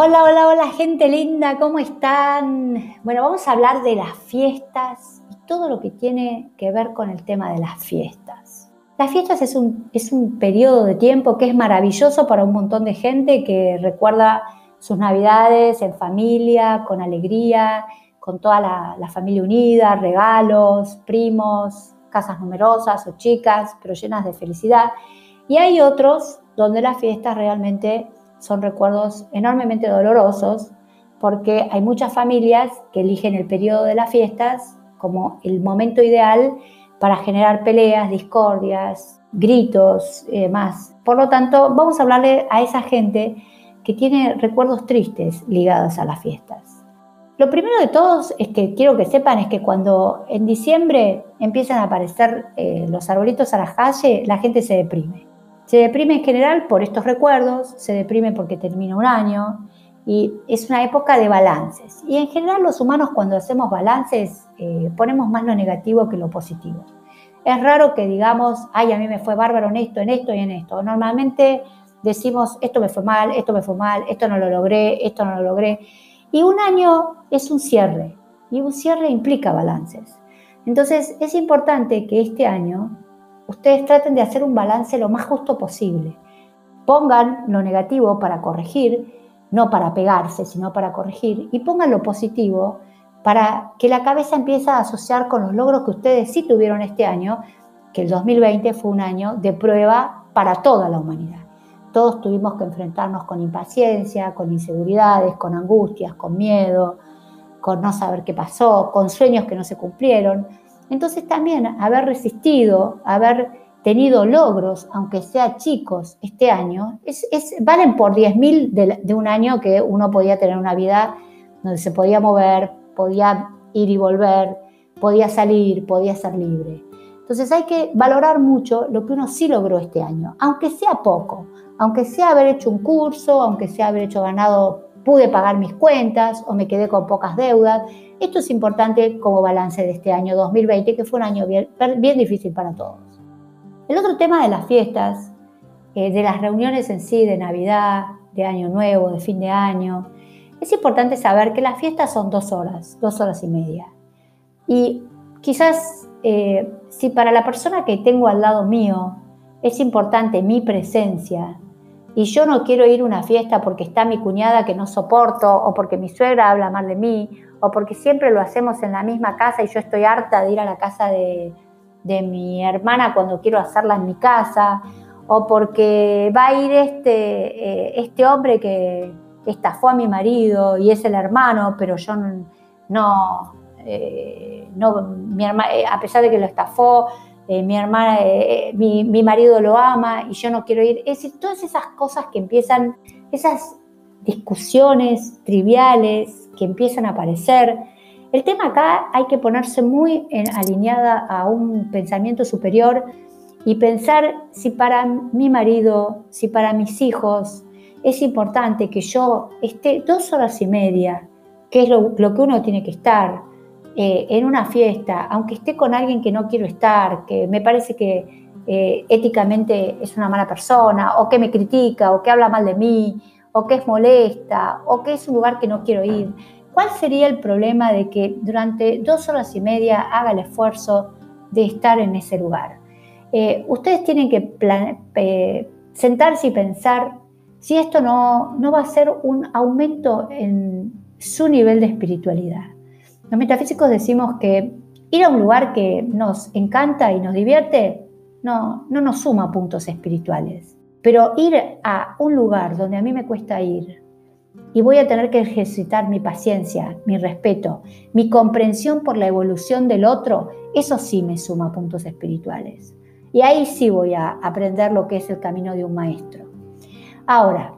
Hola, hola, hola, gente linda, ¿cómo están? Bueno, vamos a hablar de las fiestas y todo lo que tiene que ver con el tema de las fiestas. Las fiestas es un, es un periodo de tiempo que es maravilloso para un montón de gente que recuerda sus navidades en familia, con alegría, con toda la, la familia unida, regalos, primos, casas numerosas o chicas, pero llenas de felicidad. Y hay otros donde las fiestas realmente son recuerdos enormemente dolorosos porque hay muchas familias que eligen el periodo de las fiestas como el momento ideal para generar peleas, discordias, gritos y demás. Por lo tanto, vamos a hablarle a esa gente que tiene recuerdos tristes ligados a las fiestas. Lo primero de todos es que quiero que sepan es que cuando en diciembre empiezan a aparecer eh, los arbolitos a la calle, la gente se deprime. Se deprime en general por estos recuerdos, se deprime porque termina un año y es una época de balances. Y en general los humanos cuando hacemos balances eh, ponemos más lo negativo que lo positivo. Es raro que digamos, ay, a mí me fue bárbaro en esto, en esto y en esto. Normalmente decimos, esto me fue mal, esto me fue mal, esto no lo logré, esto no lo logré. Y un año es un cierre y un cierre implica balances. Entonces es importante que este año ustedes traten de hacer un balance lo más justo posible. Pongan lo negativo para corregir, no para pegarse, sino para corregir, y pongan lo positivo para que la cabeza empiece a asociar con los logros que ustedes sí tuvieron este año, que el 2020 fue un año de prueba para toda la humanidad. Todos tuvimos que enfrentarnos con impaciencia, con inseguridades, con angustias, con miedo, con no saber qué pasó, con sueños que no se cumplieron. Entonces también haber resistido, haber tenido logros, aunque sea chicos, este año, es, valen por 10.000 de, de un año que uno podía tener una vida donde se podía mover, podía ir y volver, podía salir, podía ser libre. Entonces hay que valorar mucho lo que uno sí logró este año, aunque sea poco, aunque sea haber hecho un curso, aunque sea haber hecho ganado, pude pagar mis cuentas o me quedé con pocas deudas. Esto es importante como balance de este año 2020, que fue un año bien, bien difícil para todos. El otro tema de las fiestas, eh, de las reuniones en sí, de Navidad, de Año Nuevo, de fin de año, es importante saber que las fiestas son dos horas, dos horas y media. Y quizás eh, si para la persona que tengo al lado mío es importante mi presencia, y yo no quiero ir a una fiesta porque está mi cuñada que no soporto, o porque mi suegra habla mal de mí, o porque siempre lo hacemos en la misma casa y yo estoy harta de ir a la casa de, mi hermana cuando quiero hacerla en mi casa, o porque va a ir este, eh, este hombre que estafó a mi marido y es el hermano, pero yo no, eh, no, mi hermana, eh, a pesar de que lo estafó, eh, mi hermana, eh, mi, mi, marido lo ama y yo no quiero ir. Es todas esas cosas que empiezan, esas discusiones triviales que empiezan a aparecer. El tema acá hay que ponerse muy en, alineada a un pensamiento superior y pensar si para mi marido, si para mis hijos es importante que yo esté dos horas y media, que es lo que uno tiene que estar, eh, en una fiesta, aunque esté con alguien que no quiero estar, que me parece que eh, éticamente es una mala persona, o que me critica, o que habla mal de mí, o que es molesta, o que es un lugar que no quiero ir, ¿cuál sería el problema de que durante dos horas y media haga el esfuerzo de estar en ese lugar? Eh, ustedes tienen que sentarse y pensar si esto no, no va a ser un aumento en su nivel de espiritualidad. Los metafísicos decimos que ir a un lugar que nos encanta y nos divierte no, no nos suma puntos espirituales. Pero ir a un lugar donde a mí me cuesta ir y voy a tener que ejercitar mi paciencia, mi respeto, mi comprensión por la evolución del otro, eso sí me suma puntos espirituales. Y ahí sí voy a aprender lo que es el camino de un maestro. Ahora,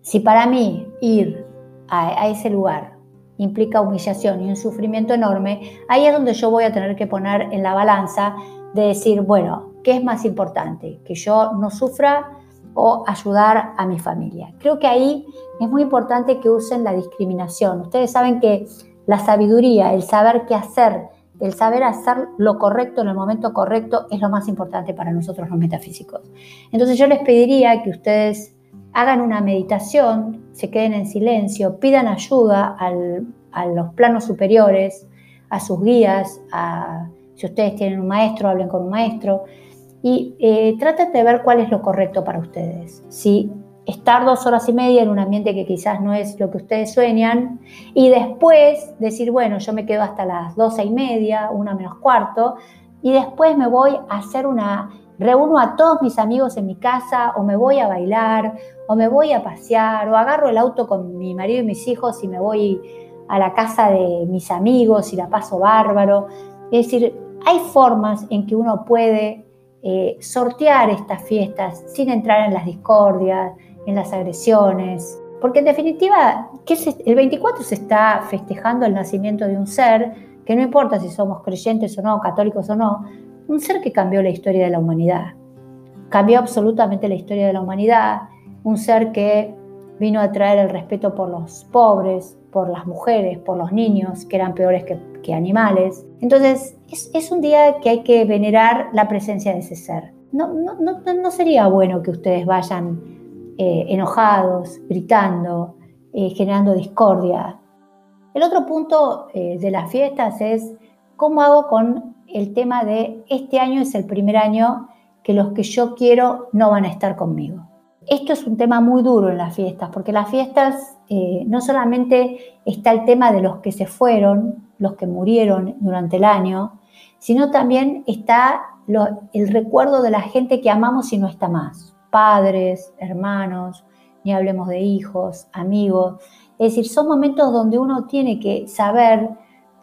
si para mí ir a, a ese lugar implica humillación y un sufrimiento enorme, ahí es donde yo voy a tener que poner en la balanza de decir, bueno, ¿qué es más importante? ¿Que yo no sufra o ayudar a mi familia? Creo que ahí es muy importante que usen la discriminación. Ustedes saben que la sabiduría, el saber qué hacer, el saber hacer lo correcto en el momento correcto es lo más importante para nosotros los metafísicos. Entonces yo les pediría que ustedes hagan una meditación, se queden en silencio, pidan ayuda a los planos superiores, a sus guías, a, si ustedes tienen un maestro, hablen con un maestro y eh, traten de ver cuál es lo correcto para ustedes. Si estar dos horas y media en un ambiente que quizás no es lo que ustedes sueñan y después decir, bueno, yo me quedo hasta las doce y media, una menos cuarto, y después me voy a hacer una, reúno a todos mis amigos en mi casa o me voy a bailar o me voy a pasear o agarro el auto con mi marido y mis hijos y me voy a la casa de mis amigos y la paso bárbaro. Es decir, hay formas en que uno puede eh, sortear estas fiestas sin entrar en las discordias, en las agresiones, porque en definitiva, ¿qué el 24 se está festejando el nacimiento de un ser que no importa si somos creyentes o no, católicos o no, un ser que cambió la historia de la humanidad. Cambió absolutamente la historia de la humanidad, un ser que vino a traer el respeto por los pobres, por las mujeres, por los niños, que eran peores que, animales. Entonces, es, un día que hay que venerar la presencia de ese ser. No, sería bueno que ustedes vayan eh, enojados, gritando, eh, generando discordia. El otro punto eh, de las fiestas es cómo hago con el tema de este año es el primer año que los que yo quiero no van a estar conmigo. Esto es un tema muy duro en las fiestas, porque las fiestas eh, no solamente está el tema de los que se fueron, los que murieron durante el año, sino también está el recuerdo de la gente que amamos y no está más, padres, hermanos, ni hablemos de hijos, amigos. Es decir, son momentos donde uno tiene que saber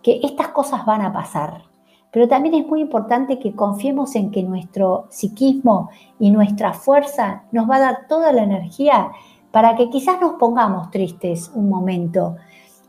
que estas cosas van a pasar, pero también es muy importante que confiemos en que nuestro psiquismo y nuestra fuerza nos va a dar toda la energía para que quizás nos pongamos tristes un momento,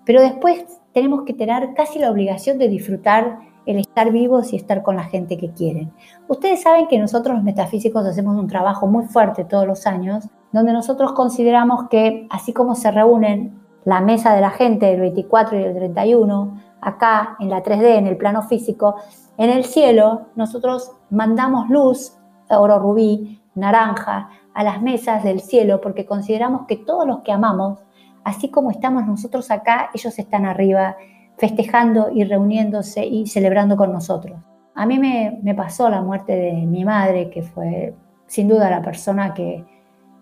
pero después tenemos que tener casi la obligación de disfrutar el estar vivos y estar con la gente que quieren. Ustedes saben que nosotros los metafísicos hacemos un trabajo muy fuerte todos los años, donde nosotros consideramos que así como se reúnen la mesa de la gente del 24 y del 31, acá en la 3D, en el plano físico, en el cielo nosotros mandamos luz, oro rubí, naranja, a las mesas del cielo porque consideramos que todos los que amamos, así como estamos nosotros acá, ellos están arriba festejando y reuniéndose y celebrando con nosotros. A mí me, pasó la muerte de mi madre, que fue sin duda la persona que,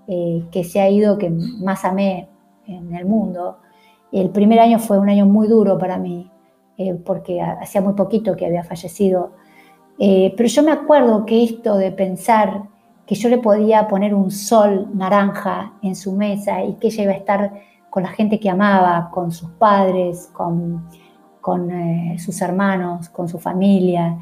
eh, que se ha ido, que más amé en el mundo. El primer año fue un año muy duro para mí, eh, porque hacía muy poquito que había fallecido. Eh, pero yo me acuerdo que esto de pensar que yo le podía poner un sol naranja en su mesa y que ella iba a estar con la gente que amaba, con sus padres, con, eh, sus hermanos, con su familia.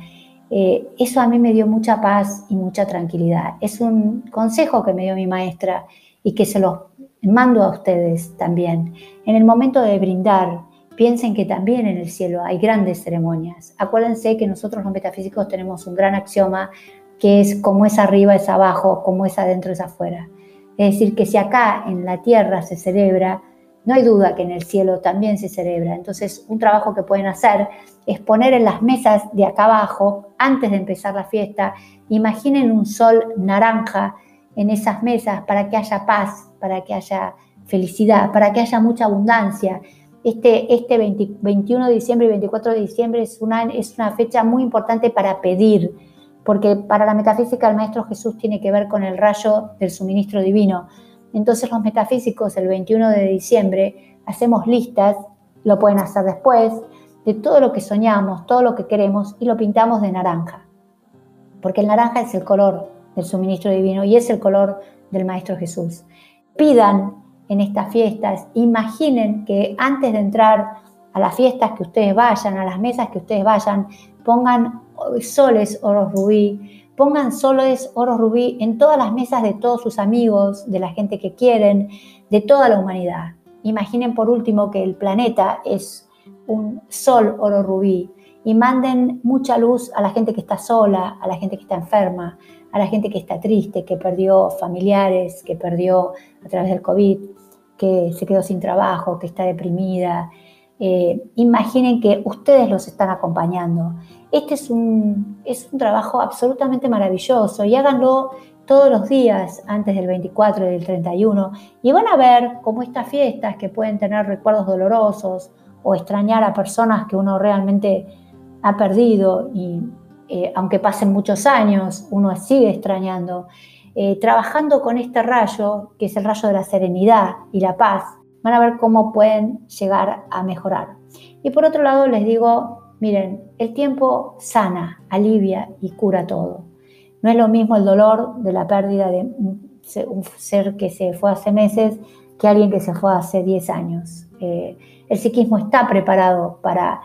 eso a mí me dio mucha paz y mucha tranquilidad. Es un consejo que me dio mi maestra y que se los mando a ustedes también. En el momento de brindar, Piensen que también en el cielo hay grandes ceremonias. Acuérdense que nosotros los metafísicos tenemos un gran axioma que es como es arriba es abajo, como es adentro es afuera. Es decir, que si acá en la tierra se celebra, no hay duda que en el cielo también se celebra. Entonces, un trabajo que pueden hacer es poner en las mesas de acá abajo, antes de empezar la fiesta, imaginen un sol naranja en esas mesas para que haya paz, para que haya felicidad, para que haya mucha abundancia, este, este 21 de diciembre y 24 de diciembre es una, es una fecha muy importante para pedir, porque para la metafísica el Maestro Jesús tiene que ver con el rayo del suministro divino. Entonces los metafísicos el 21 de diciembre hacemos listas, lo pueden hacer después, de todo lo que soñamos, todo lo que queremos y lo pintamos de naranja. Porque el naranja es el color del suministro divino y es el color del Maestro Jesús. Pidan en estas fiestas. Imaginen que antes de entrar a las fiestas que ustedes vayan, a las mesas que ustedes vayan, pongan soles oro rubí, pongan soles oro rubí en todas las mesas de todos sus amigos, de la gente que quieren, de toda la humanidad. Imaginen por último que el planeta es un sol oro rubí y manden mucha luz a la gente que está sola, a la gente que está enferma, a la gente que está triste, que perdió familiares, que perdió a través del COVID, que se quedó sin trabajo, que está deprimida. Eh, imaginen que ustedes los están acompañando. Este es un, es un trabajo absolutamente maravilloso y háganlo todos los días antes del 24 y del 31 y van a ver cómo estas fiestas que pueden tener recuerdos dolorosos o extrañar a personas que uno realmente ha perdido y eh, aunque pasen muchos años, uno sigue extrañando, eh, trabajando con este rayo, que es el rayo de la serenidad y la paz, van a ver cómo pueden llegar a mejorar. Y por otro lado les digo, miren, el tiempo sana, alivia y cura todo. No es lo mismo el dolor de la pérdida de un ser que se fue hace meses que alguien que se fue hace 10 años. Eh, el psiquismo está preparado para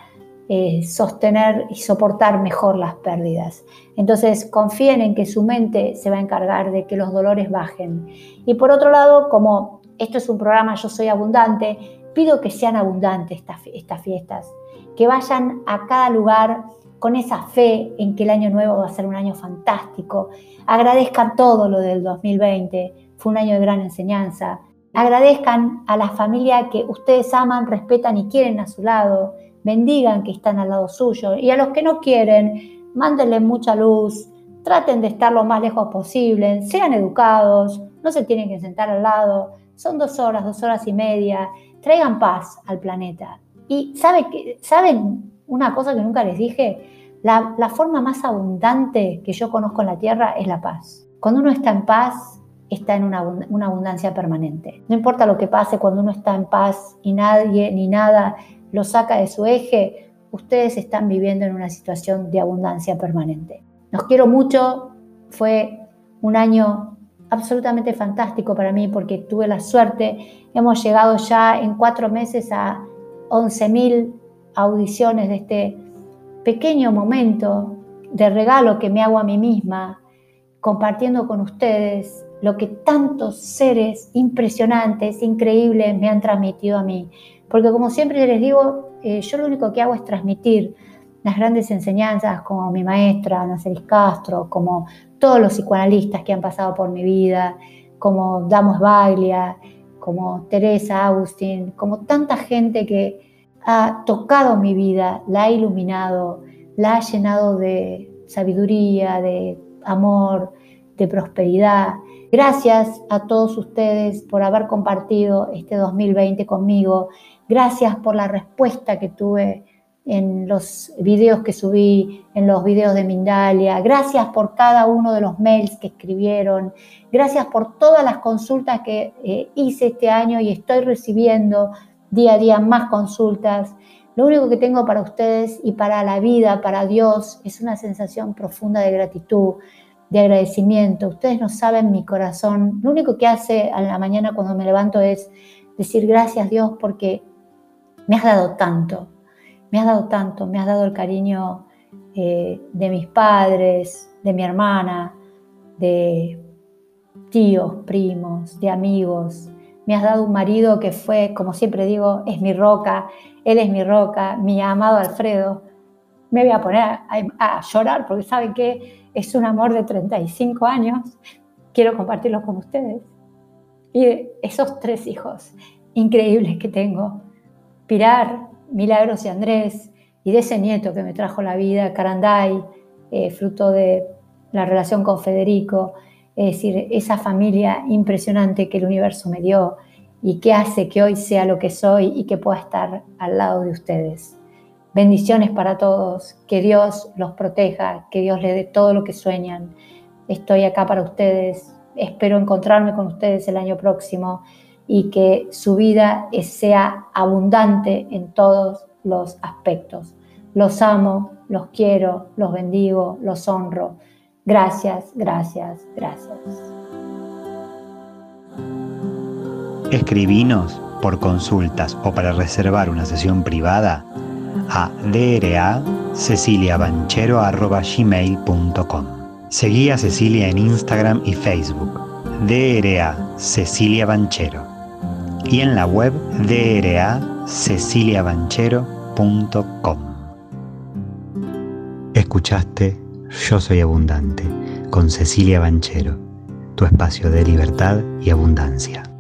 eh, sostener y soportar mejor las pérdidas. Entonces confíen en que su mente se va a encargar de que los dolores bajen. Y por otro lado, como esto es un programa Yo Soy Abundante, pido que sean abundantes estas, estas fiestas, que vayan a cada lugar con esa fe en que el año nuevo va a ser un año fantástico. Agradezcan todo lo del 2020, fue un año de gran enseñanza. Agradezcan a la familia que ustedes aman, respetan y quieren a su lado bendigan que están al lado suyo y a los que no quieren, mándenle mucha luz, traten de estar lo más lejos posible, sean educados, no se tienen que sentar al lado, son dos horas, dos horas y media, traigan paz al planeta. Y ¿sabe ¿saben una cosa que nunca les dije? La, forma más abundante que yo conozco en la Tierra es la paz. Cuando uno está en paz, está en una, abundancia permanente. No importa lo que pase cuando uno está en paz y nadie ni nada lo saca de su eje, ustedes están viviendo en una situación de abundancia permanente. Los quiero mucho, fue un año absolutamente fantástico para mí porque tuve la suerte, hemos llegado ya en cuatro meses a 11.000 audiciones de este pequeño momento de regalo que me hago a mí misma, compartiendo con ustedes lo que tantos seres impresionantes, increíbles me han transmitido a mí. Porque como siempre les digo, eh, yo lo único que hago es transmitir las grandes enseñanzas como mi maestra, Naceris Castro, como todos los psicoanalistas que han pasado por mi vida, como Damos Baglia, como Teresa Agustín, como tanta gente que ha tocado mi vida, la ha iluminado, la ha llenado de sabiduría, de amor, de prosperidad. Gracias a todos ustedes por haber compartido este 2020 conmigo. Gracias por la respuesta que tuve en los videos que subí, en los videos de Mindalia. Gracias por cada uno de los mails que escribieron. Gracias por todas las consultas que eh, hice este año y estoy recibiendo día a día más consultas. Lo único que tengo para ustedes y para la vida, para Dios, es una sensación profunda de gratitud, de agradecimiento. Ustedes no saben mi corazón. Lo único que hace a la mañana cuando me levanto es decir gracias Dios porque me has dado tanto, me has dado tanto, me has dado el cariño eh, de mis padres, de mi hermana, de tíos, primos, de amigos. Me has dado un marido que fue, como siempre digo, es mi roca, él es mi roca, mi amado Alfredo. Me voy a poner a, a llorar porque saben que es un amor de 35 años. Quiero compartirlo con ustedes. Y esos tres hijos increíbles que tengo, Pilar, Milagros y Andrés, y de ese nieto que me trajo la vida, Caranday, eh, fruto de la relación con Federico, es decir, esa familia impresionante que el universo me dio y que hace que hoy sea lo que soy y que pueda estar al lado de ustedes. Bendiciones para todos, que Dios los proteja, que Dios les dé todo lo que sueñan. Estoy acá para ustedes, espero encontrarme con ustedes el año próximo y que su vida sea abundante en todos los aspectos. Los amo, los quiero, los bendigo, los honro. Gracias, gracias, gracias. Escribinos por consultas o para reservar una sesión privada a draceciliabanchero.gmail.com Seguí a Cecilia en Instagram y Facebook. DRA Cecilia Banchero y en la web draceciliabanchero.com. Escuchaste Yo Soy Abundante con Cecilia Banchero, tu espacio de libertad y abundancia.